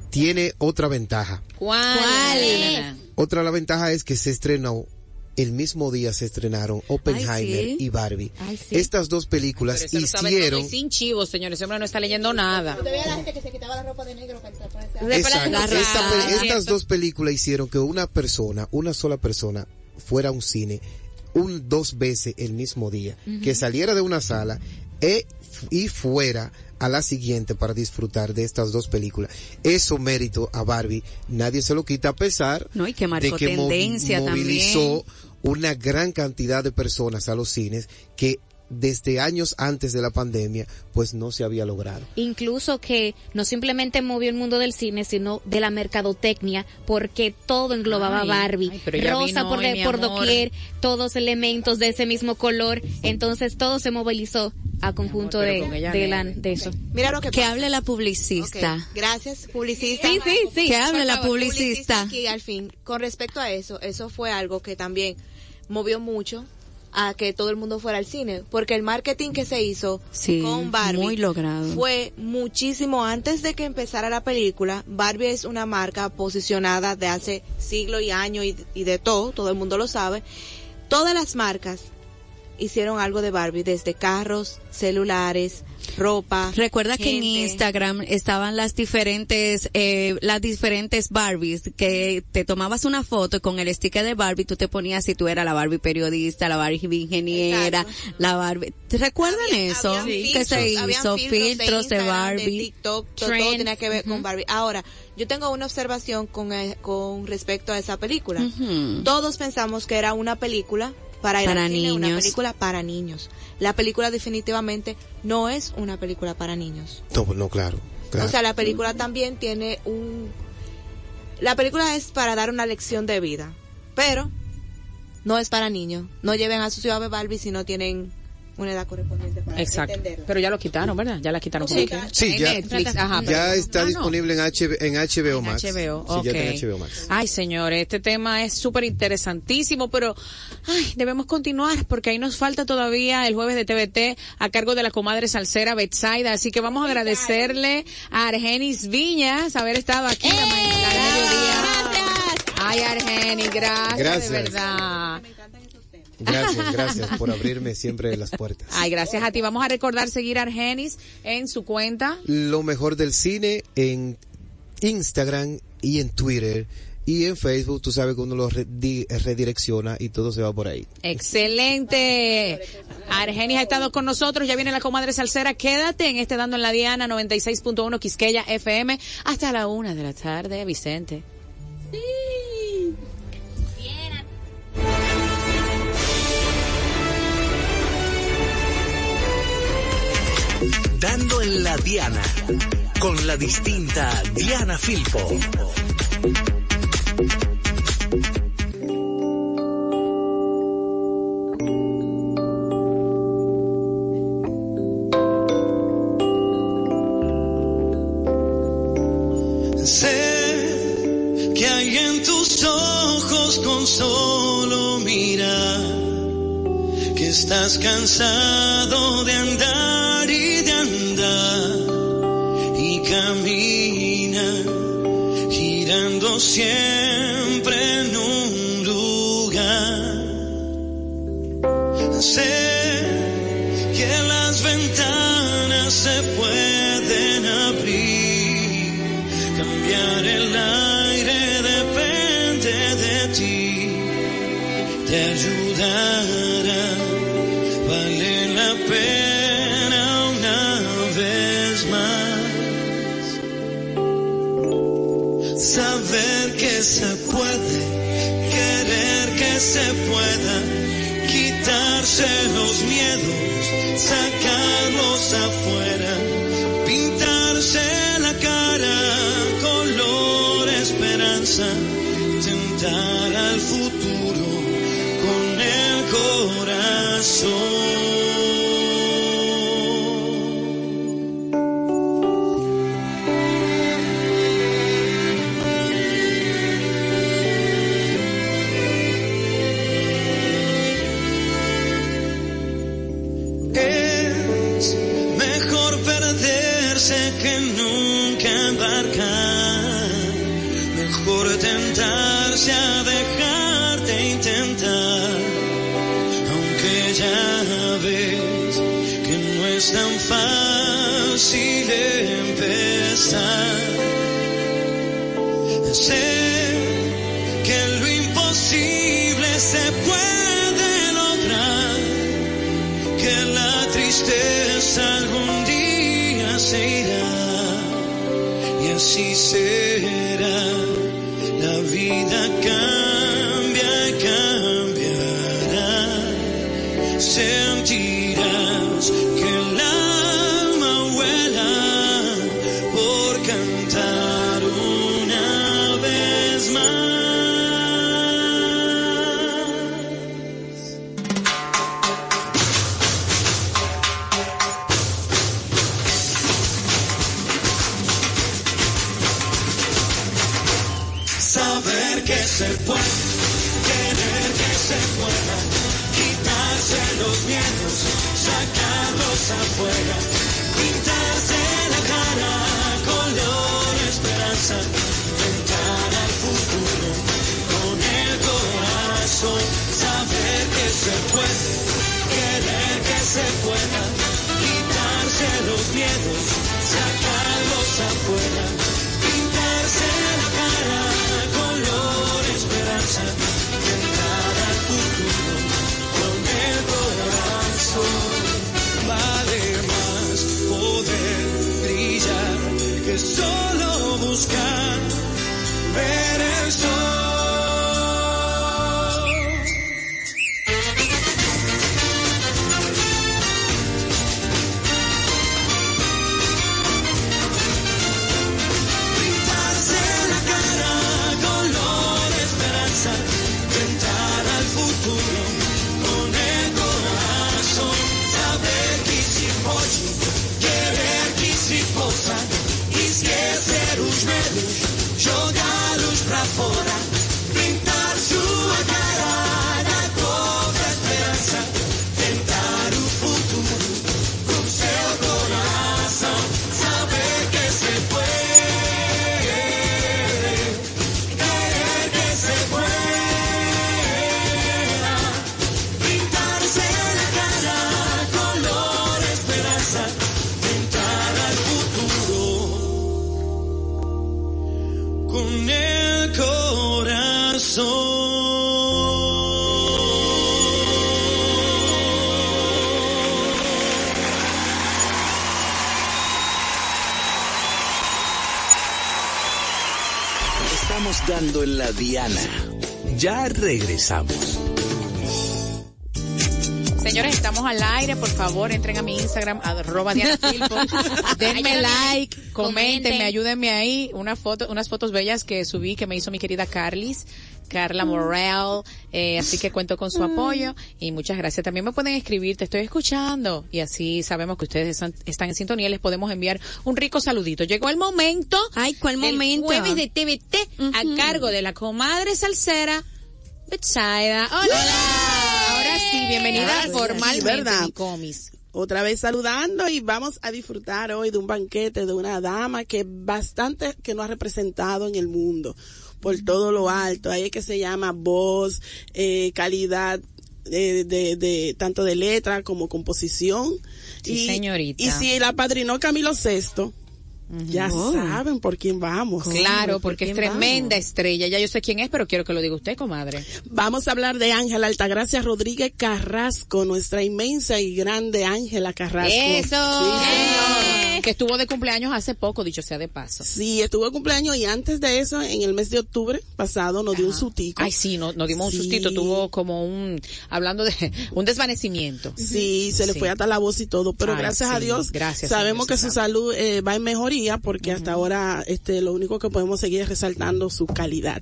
Tiene otra ventaja. ¿Cuál? ¿Cuál es? Otra la ventaja es que se estrenó el mismo día se estrenaron Oppenheimer Ay, sí. y Barbie. Ay, sí. Estas dos películas hicieron sin chivos, señores. Ese hombre no está leyendo nada. estas dos películas hicieron que una persona, una sola persona, fuera a un cine un dos veces el mismo día, que saliera de una sala e- y fuera a la siguiente para disfrutar de estas dos películas. Eso mérito a Barbie, nadie se lo quita a pesar No, y que marcó de que tendencia movilizó también. una gran cantidad de personas a los cines que desde años antes de la pandemia pues no se había logrado. Incluso que no simplemente movió el mundo del cine, sino de la mercadotecnia, porque todo englobaba Ay, Barbie. ay, pero ella Rosa vino por, hoy, por doquier, todos elementos de ese mismo color. Entonces todo se movilizó a conjunto de, la- de eso. Mira lo que Que hable la publicista. Gracias, publicista. Sí, sí, sí. Que hable la publicista. aquí al fin. Con respecto a eso, eso fue algo que también movió mucho a que todo el mundo fuera al cine, porque el marketing que se hizo Sí, con Barbie muy logrado. fue muchísimo antes de que empezara la película. Barbie es una marca posicionada de hace siglos y años y, y de todo, todo el mundo lo sabe. Todas las marcas hicieron algo de Barbie, desde carros, celulares, ropa. Recuerda que en. Instagram estaban las diferentes, eh, las diferentes Barbies, que te tomabas una foto con el sticker de Barbie tú te ponías si tú eras la Barbie periodista, la Barbie ingeniera, la Barbie. ¿Te recuerdan eso? Habían que se hizo filtros de, Barbie. TikTok, todo, tenía que ver con. Barbie. Ahora, yo tengo una observación con, eh, con respecto a esa película. Todos pensamos que era una película para ir Para al cine, una niños. película para niños. La película definitivamente no es una película para niños. No, pues no, claro. claro. O sea, la película también tiene un... La película es para dar una lección de vida, pero no es para niños. No lleven a su ciudad de Barbie si no tienen una edad correspondiente para Exacto. entenderla. Pero ya lo quitaron, ¿verdad? Ya la quitaron. Sí, como que- Sí, ya, Netflix, ajá, ya pero- está Ah, no. disponible en, HB, en HBO Max. HBO, Sí, ya está en. HBO Max. Ay, señores, este tema es súper interesantísimo, pero ay, debemos continuar porque ahí nos falta todavía el jueves de TVT a cargo de la comadre salsera Betsaida. Así que vamos a agradecerle a Argenis Viñas haber estado aquí la mañana mediodía. Ay, Argenis, gracias, Gracias. de verdad. Gracias, gracias por abrirme siempre las puertas. Ay, gracias a ti. Vamos a recordar seguir a Argenis en su cuenta. Lo mejor del cine en Instagram y en Twitter y en Facebook. Tú sabes que uno lo redi- redirecciona y todo se va por ahí. Excelente. Argenis ha estado con nosotros, ya viene la comadre salsera. Quédate en este Dando en la Diana 96.1 Quisqueya FM hasta la una de la tarde, Vicente. Dando en la Diana con la distinta Diana Filpo. Sé que hay en tus ojos con solo mirar que estás cansado ves que no es tan fácil empezar. La Diana. Ya regresamos. Señores, estamos al aire, por favor, entren a mi Instagram, arroba Diana Filpo, denme like, comenten, comenten. ayúdenme ahí, una foto, unas fotos bellas que subí que me hizo mi querida Carlis, Carla Morel, eh, así que cuento con su apoyo y muchas gracias. También me pueden escribir, te estoy escuchando y así sabemos que ustedes están, están en sintonía y les podemos enviar un rico saludito. Llegó el momento. Ay, ¿cuál momento? Jueves de TVT a cargo de la comadre salsera Betsaida. Hola. Ahora sí, bienvenida Gracias. formalmente ¿Verdad? mi comis. Otra vez saludando y vamos a disfrutar hoy de un banquete de una dama que bastante que nos ha representado en el mundo por todo lo alto. Ahí es que se llama voz, eh, calidad de, de, de- tanto de letra como composición. Sí, señorita. Y si la padrinó Camilo VI, ya Oh. saben por quién vamos. Claro, porque es ¿Por quién tremenda vamos? estrella. Ya yo sé quién es, pero quiero que lo diga usted, comadre. Vamos a hablar de Ángela Altagracia Rodríguez Carrasco, nuestra inmensa y grande Ángela Carrasco. Eso. Sí. Que estuvo de cumpleaños hace poco, dicho sea de paso. Sí, estuvo de cumpleaños y antes de eso, en el mes de octubre pasado, nos dio un sutico. Ay, sí, no- nos dimos un sustito, tuvo como un, hablando de, un desvanecimiento. Sí, se le Sí. fue hasta la voz y todo, pero Ay, gracias a Dios, gracias, sabemos señor, que su sabe. salud eh, va en mejoría porque hasta ahora este lo único que podemos seguir es resaltando su calidad.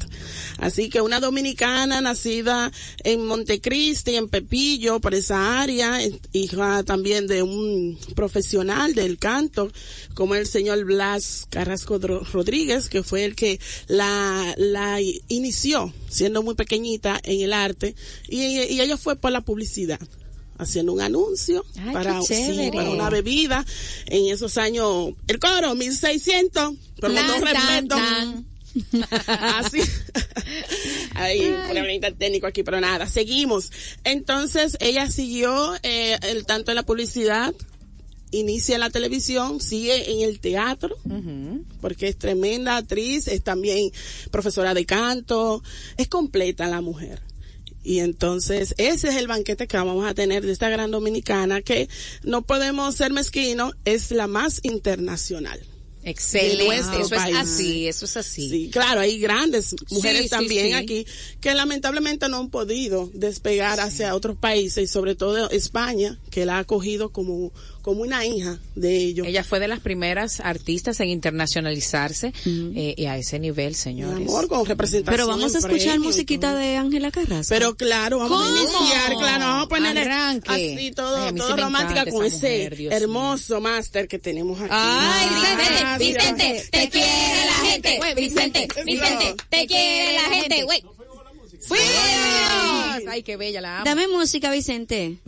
Así que una dominicana nacida en Montecristi, en Pepillo, por esa área, hija también de un profesional del canto, como el señor Blas Carrasco Rodríguez, que fue el que la, la inició siendo muy pequeñita en el arte y, y ella fue por la publicidad haciendo un anuncio Ay, para, sí, una bebida en esos años el coro 1600 pero tan, respeto. así. Hay un problemita técnico aquí pero nada seguimos. Entonces ella siguió eh, el tanto en la publicidad inicia en la televisión, sigue en el teatro, porque es tremenda actriz, es también profesora de canto, es completa la mujer. Y entonces ese es el banquete que vamos a tener de esta gran dominicana que no podemos ser mezquinos, es la más internacional. Excelente, eso país. es así, eso es así. Sí, claro, hay grandes mujeres Sí, sí, también sí. aquí que lamentablemente no han podido despegar hacia otros países y sobre todo España, que la ha acogido como, como una hija de ellos. Ella fue de las primeras artistas en internacionalizarse eh, y a ese nivel, Mi señores. amor, con representación. Pero vamos a escuchar musiquita todo. de Ángela Carrasco. Pero claro, vamos a iniciar, claro, vamos a poner Arranque. así todo, Ay, todo romántica con ese mujer, hermoso máster que tenemos aquí. Ay, Vicente. Vicente, te quiere la gente. Vicente, Vicente, te quiere la gente. Güey. ¡Fuimos! Ay, qué bella la amo. Dame música, Vicente.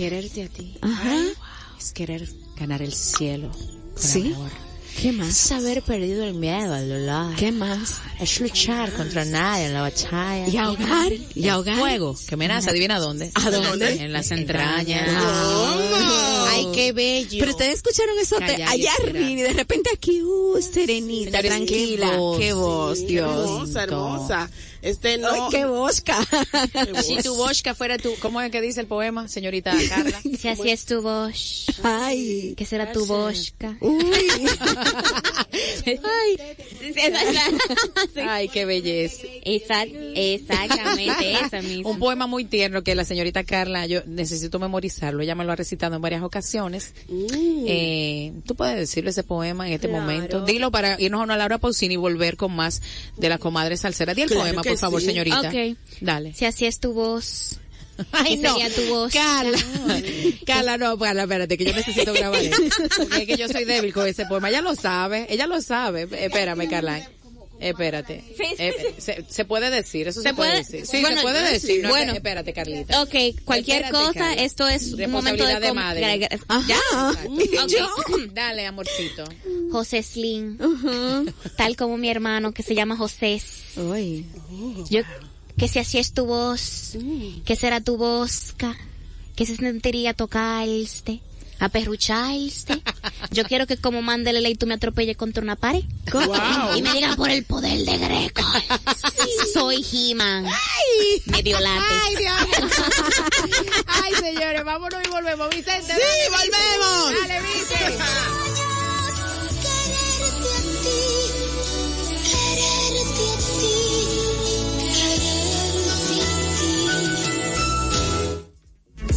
Quererte a ti Ajá. es querer ganar el cielo. Sí. amor. ¿Qué más? Es haber perdido el miedo al dolor. ¿Qué más? Es luchar contra nadie en la batalla. Y ahogar, y ahogar. Fuego, que me nace, adivina dónde. ¿A dónde? En las entrañas. Ay, qué bello. Pero ustedes escucharon eso de allá arriba y de repente aquí, uh, serenita, tranquila. qué voz, Qué voz, Dios. Hermosa, hermosa. Este no. Ay, qué bosca. Si tu bosca fuera tu, ¿cómo es que dice el poema, señorita Carla? Si así es tu voz, Ay. ¿qué será tu bosca? Uy. Ay, qué belleza. Exact- exactamente esa misma. Un poema muy tierno que la señorita Carla, yo necesito memorizarlo, ella me lo ha recitado en varias ocasiones. Eh, Tú puedes decirlo ese poema en este momento. Dilo para irnos a una Laura Pausini y volver con más de la comadre salsera. Di el Claro poema, que por favor, sí. señorita. Ok. Dale. Si así es tu voz, Ay, ¿qué no. sería tu voz? Carla, Carla, no, Carla, espérate, que yo necesito grabar eso. Porque es que yo soy débil con ese poema. Ella lo sabe, ella lo sabe. Espérame, Carla. Espérate. Eh, se, se puede decir, eso se, ¿Se puede puede? decir. Sí, Bueno, se puede decir. No, bueno. espérate, Carlita. Ok, cualquier Espérate, cosa, esto es un momento de, Responsabilidad de madre. Ajá. Ok. Dale, amorcito. José Slim, tal como mi hermano que se llama José. Uy. Yo, que si así es tu voz, que será tu bosca, que se sentiría tocarte, aperrucharte. Yo quiero que como mande la ley tú me atropelle contra una pared. Wow. Y me digan por el poder de Greco. Soy He-Man. Medio lápiz. Ay, Dios. Ay, señores, vámonos y volvemos. Vicente, Sí, volvemos. Dale, Vicente. A a.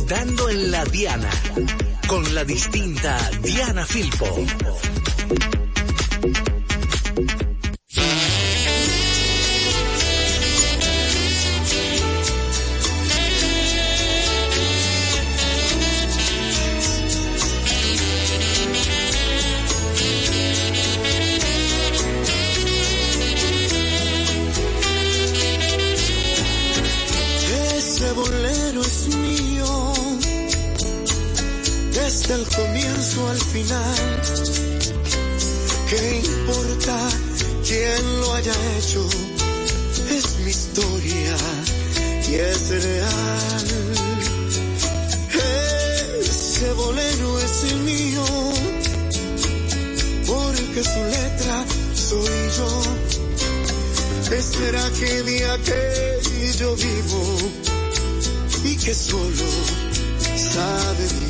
Dando en la Diana, con la distinta Diana Filpo. Desde el comienzo al final. ¿Qué importa quién lo haya hecho? Es mi historia y es real. Ese bolero es mío, porque su letra soy yo. Espera que día que yo vivo y que solo sabe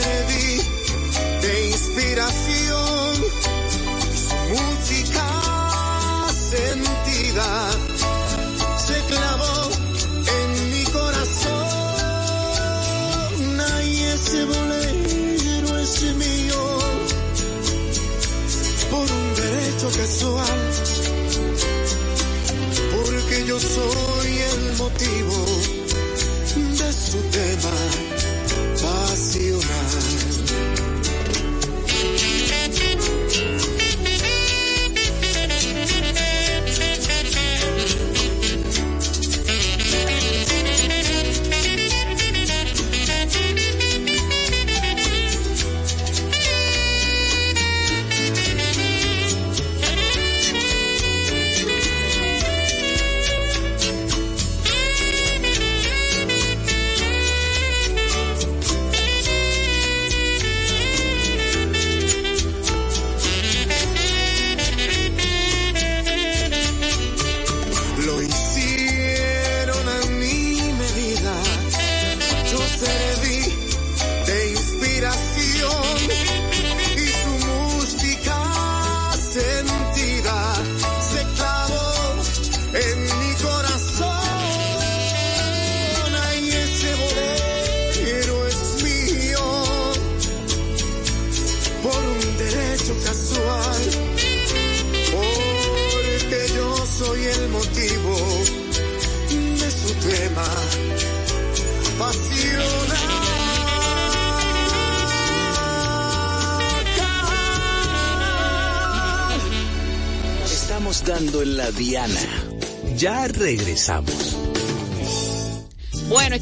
perdí de inspiración.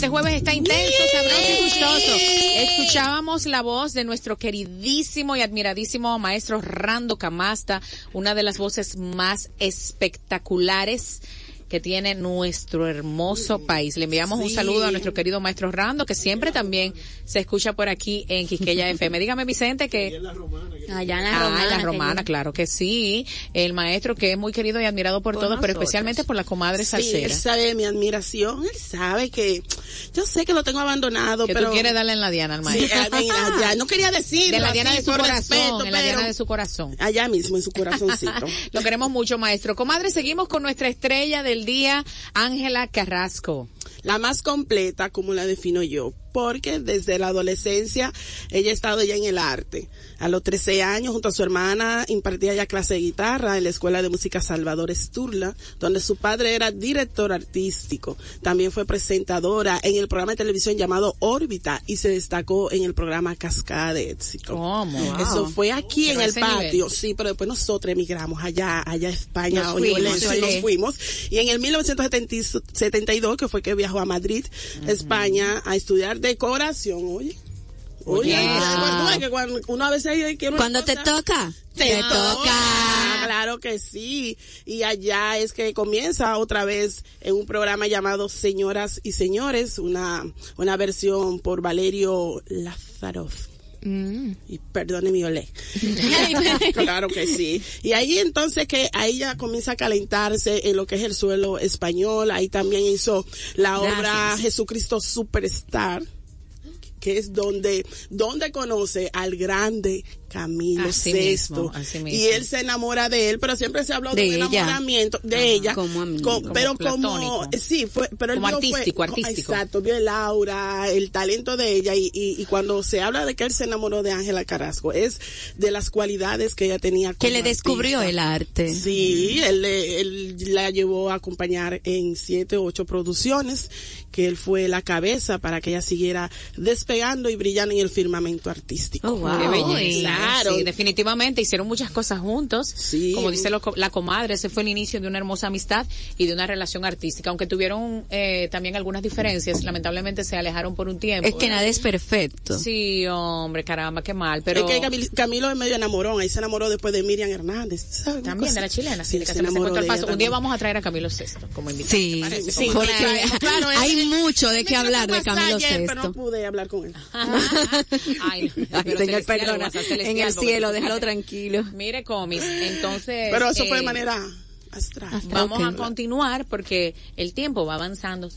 Este jueves está intenso, sabroso y gustoso. Escuchábamos la voz de nuestro queridísimo y admiradísimo maestro Rando Camasta, una de las voces más espectaculares que tiene nuestro hermoso país. Le enviamos un Sí. saludo a nuestro querido maestro Rando, que siempre también se escucha por aquí en Quisqueya FM. Dígame, Vicente, que... Allá en la Ah, en romana. la romana, yo- claro que sí. El maestro que es muy querido y admirado por, Por todos, pero nosotros. especialmente por la comadre Sí, salsera. él sabe mi admiración, él sabe que yo sé que lo tengo abandonado, que pero tú quieres darle en la diana al Sí, maestro. a mí, allá, no quería decirlo de la así, diana de su corazón, respeto, en la pero diana de su corazón. allá mismo en su corazoncito. Lo queremos mucho, maestro. Comadre, seguimos con nuestra estrella del día, Ángela Carrasco. la más completa, como la defino yo, porque desde la adolescencia ella ha estado ya en el arte. A los 13 años, junto a su hermana, impartía ya clase de guitarra en la Escuela de Música Salvador Esturla, donde su padre era director artístico. También fue presentadora en el programa de televisión llamado Órbita y se destacó en el programa Cascada de Éxito. ¿Cómo? Eso fue aquí Pero en el patio, nivel. sí, pero después nosotros emigramos allá, allá a España, Nos fuimos, sí, olé. nos fuimos. Y en el 1972, que fue que viajó a Madrid, España, a estudiar decoración, oye. Oye, que cuando uno a veces quiere una Cuando te toca, te, te toca. toca. Claro que sí. Y allá es que comienza otra vez en un programa llamado Señoras y Señores, una, una versión por Valerio Lazaroff. Y perdone mi olé. claro que sí. Y ahí entonces que ahí ya comienza a calentarse en lo que es el suelo español. Ahí también hizo la obra. Jesucristo Superstar que es donde, donde conoce al grande Camilo Así Sesto. mismo, así y él se enamora de él, pero siempre se habló de, De un ella. enamoramiento de Ajá, ella. como amigo. con- Como pero platónico. como, sí, fue, pero él Como vio artístico, fue, artístico. Exacto, vio el aura, el talento de ella y, y, y cuando se habla de que él se enamoró de Ángela Carrasco, es de las cualidades que ella tenía. Que le descubrió artista. el arte. Sí, él, le- él la llevó a acompañar en siete o ocho producciones, que él fue la cabeza para que ella siguiera despegando y brillando en el firmamento artístico. Oh, wow. Qué belleza. Claro. Sí, definitivamente hicieron muchas cosas juntos. Sí. Como dice lo- la comadre, ese fue el inicio de una hermosa amistad y de una relación artística. Aunque tuvieron eh, también algunas diferencias, lamentablemente se alejaron por un tiempo. Es que nada es perfecto. Sí, hombre, caramba, qué mal. Pero Es que Camil- Camilo es medio enamorón, ahí se enamoró después de Miriam Hernández. ¿sabes? También de la chilena, sí, que se se enamoró de paso. Un día vamos a traer a Camilo Sesto como invitado. Sí, sí, Como porque traemos, claro, hay mucho de qué hablar de Camilo ayer, Pero no pude hablar con él. Ay, no, Ay, señor, perdona. En el cielo, déjalo tranquilo. Mire, comis, entonces... Pero eso fue de eh, manera astral. Vamos a continuar porque el tiempo va avanzando.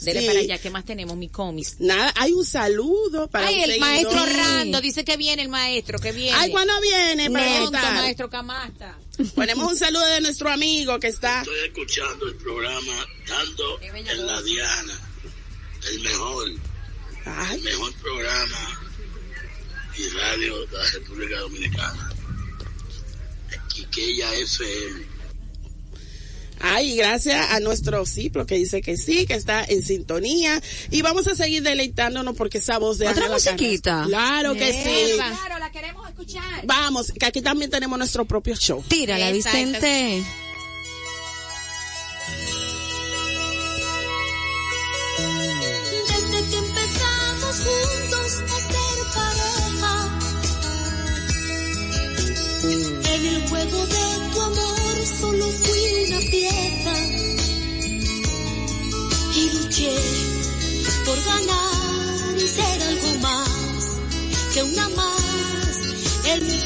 Dele Sí. para allá, ¿qué más tenemos, mi comis? Nada, hay un saludo para Ay, un el seguidor. maestro. Rando dice que viene el maestro, que viene. Ay, ¿cuándo viene? Para Pronto, maestro Camasta. Ponemos un saludo de nuestro amigo que está. Estoy escuchando el programa Dando en la. Diana. El mejor, Ay, el mejor programa y radio de la República Dominicana. Quiqueya FM. Ay, gracias a nuestro Ciplo que dice que sí, que está en sintonía. Y vamos a seguir deleitándonos porque esa voz de ¿Otra Ángela musiquita? Claro que sí. Claro, la queremos escuchar. Vamos, que aquí también tenemos nuestro propio show. Tírala, Esa, Vicente.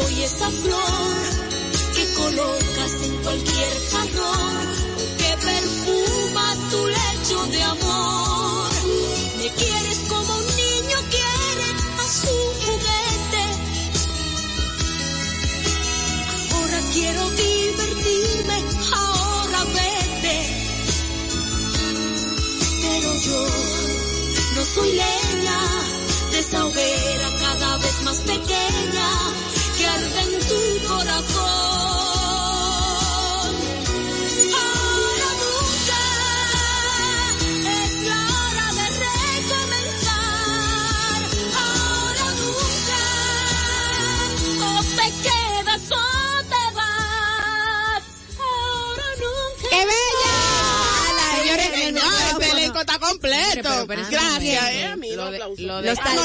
soy esa flor que colocas en cualquier jarrón que perfuma tu lecho de amor. Me quieres como un niño quiere a su juguete. Ahora quiero divertirme, ahora vete. Pero yo no soy leña de esa hoguera cada vez más pequeña está completo. Gracias, eh, a mí, lo de- lo de- Los, tal-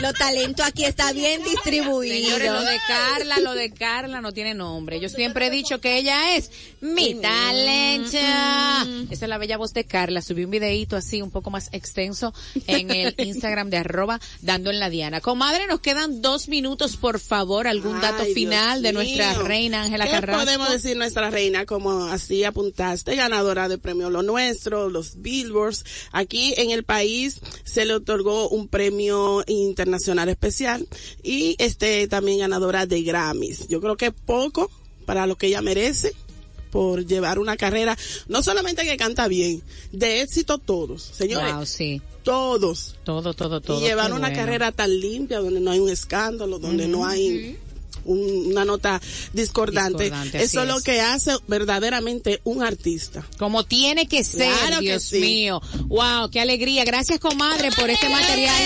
los talentos aquí está bien distribuidos. Señores, lo de Carla, lo de Carla no tiene nombre. Yo siempre he dicho que ella es mi talento. Esa es la bella voz de Carla. Subí un videíto así un poco más extenso en el Instagram de arroba dando en la diana. Comadre, nos quedan dos minutos, por favor. ¿Algún dato Ay, final Dios de nuestra mío. reina Ángela ¿Qué Carrasco? podemos decir nuestra reina? Como así apuntaste, ganadora del premio Lo Nuestro, los Billboards. Aquí en el país se le otorgó un premio internacional especial y este también ganadora de Grammys. Yo creo que poco para lo que ella merece por llevar una carrera, no solamente que canta bien, de éxito todos, señores, Wow, sí. todos. Todo, todo, todo. y llevar una bueno. carrera tan limpia, donde no hay un escándalo, donde no hay un- una nota discordante. Eso es lo que hace verdaderamente un artista. Como tiene que ser, Claro que Dios sí. mío. Wow, qué alegría. Gracias, comadre, por este material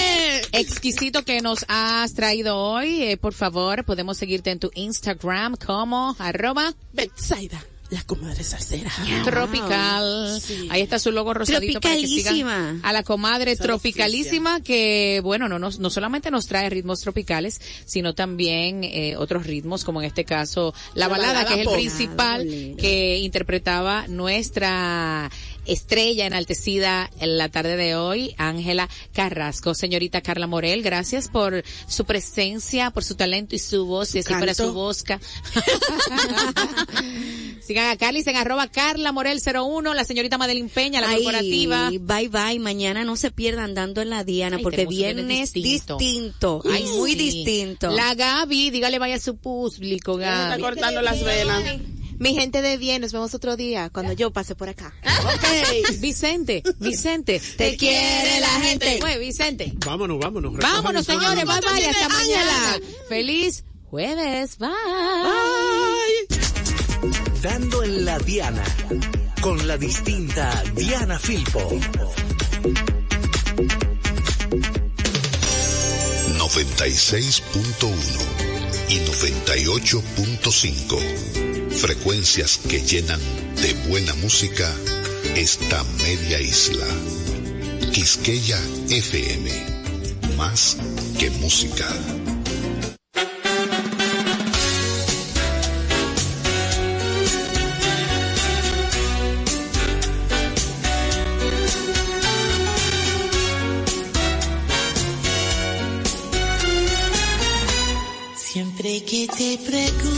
exquisito que nos has traído hoy. Eh, por favor, podemos seguirte en tu Instagram como arroba Betsaida, la comadre salsera. tropical. Ahí está su logo rosadito para que sigan a la comadre Esa tropicalísima que, bueno, no, nos, no solamente nos trae ritmos tropicales, sino también eh, otros ritmos, como en este caso la, La balada, balada que es el principal que interpretaba nuestra estrella enaltecida en la tarde de hoy, Ángela Carrasco. Señorita Carla Morel, gracias por su presencia, por su talento y su voz, y así para canto. su bosca. Sigan a Carly en arroba Carla Morel 01, la señorita Madeline Peña, la Ay, corporativa. Bye bye, mañana no se pierdan dando en la Diana Ay, porque viernes distinto. distinto, Ay, Ay, muy sí. distinto. La Gaby, dígale vaya a su público, Está Gaby. cortando las venas. Mi gente de bien, nos vemos otro día cuando yo pase por acá. Ok. Vicente, Vicente, te quiere la gente. Pues, Vicente. Vámonos, vámonos. Vámonos, señores, bye bye, hasta Ángela. mañana. Feliz jueves, bye. Ay. Dando en la Diana. Con la distinta Diana Filpo. 96.1 y 98.5. Frecuencias que llenan de buena música esta media isla. Quisqueya FM. Más que música. Siempre que te pregunto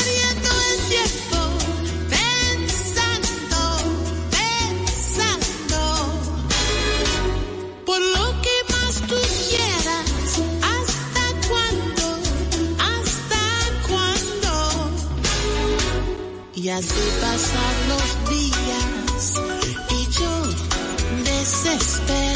así pasan los días. Y yo desesperando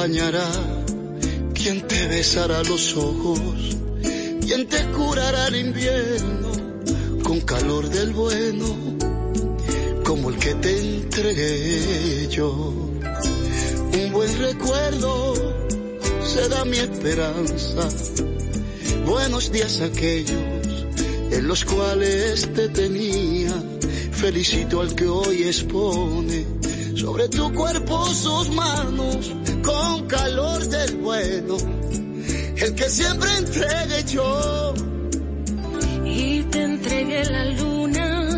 acompañará, quién te besará los ojos, quién te curará el invierno con calor del bueno, como el que te entregué yo. Un buen recuerdo será mi esperanza, buenos días aquellos en los cuales te tenía. Felicito al que hoy expone sobre tu cuerpo sus manos con calor del bueno, el que siempre entregué yo. Y te entregué la luna,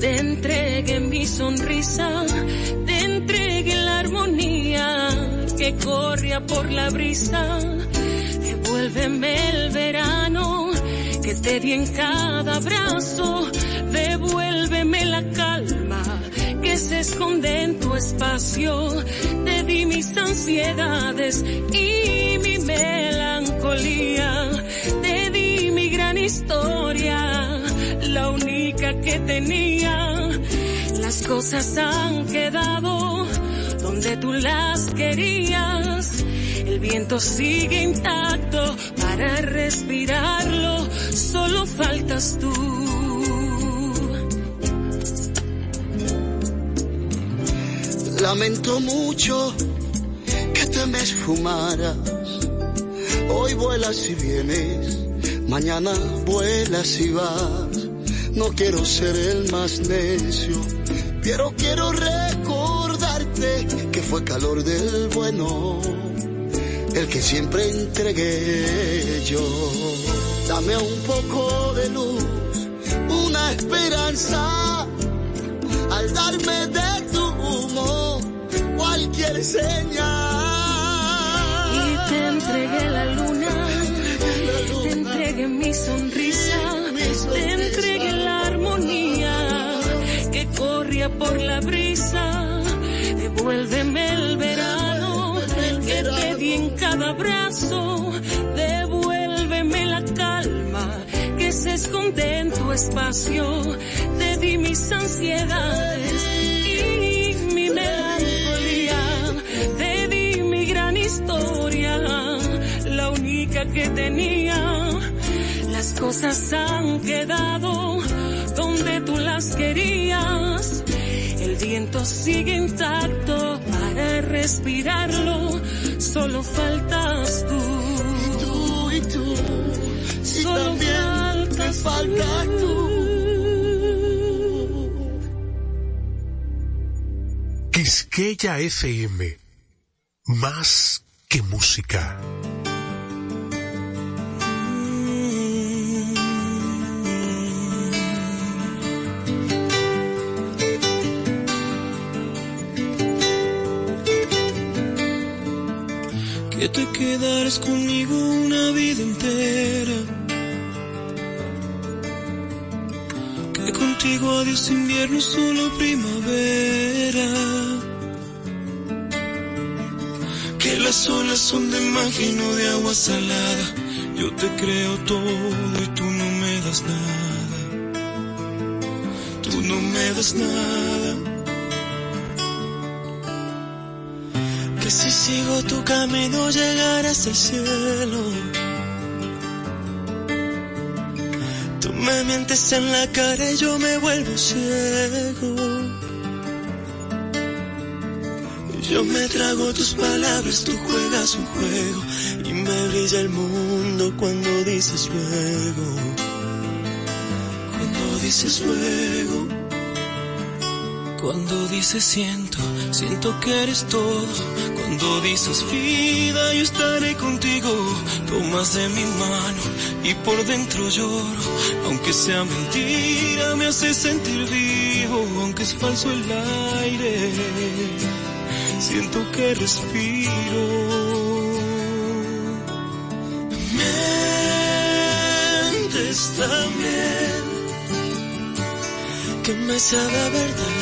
te entregué mi sonrisa, te entregué la armonía que corría por la brisa. Devuélveme el verano que te di en cada abrazo, devuélveme se esconde en tu espacio, te di mis ansiedades y mi melancolía, te di mi gran historia, la única que tenía, las cosas han quedado donde tú las querías. El viento sigue intacto para respirarlo, solo faltas tú. Lamento mucho que te me esfumaras. Hoy vuelas y vienes, mañana vuelas y vas. No quiero ser el más necio, pero quiero recordarte que fue calor del bueno el que siempre entregué yo. Dame un poco de luz, una esperanza, al darme de tu humo cualquier señal. Y te entregué la luna, te entregué mi sonrisa, te entregué la armonía que corría por la brisa. Devuélveme el verano que te di en cada abrazo, devuélveme la calma que se esconde en tu espacio, te di mis ansiedades que tenía, las cosas han quedado donde tú las querías. El viento sigue intacto para respirarlo, solo faltas tú. Tú y tú, y Solo también te faltas falta tú. Quisqueya FM. Más que música. Que te quedarás conmigo una vida entera. Que contigo adiós invierno, solo primavera. Que las olas son de magia no de agua salada. Yo te creo todo y tú no me das nada. Tú no me das nada. Si sigo tu camino llegarás al cielo. Tú me mientes en la cara y yo me vuelvo ciego. Yo me trago tus palabras, tú juegas un juego y me brilla el mundo cuando dices luego. Cuando dices luego. Cuando dices siento Siento que eres todo. Cuando dices vida, yo estaré contigo. Tomas de mi mano y por dentro lloro. Aunque sea mentira, me hace sentir vivo. Aunque es falso el aire, siento que respiro. Mientes también, que me sabe a verdad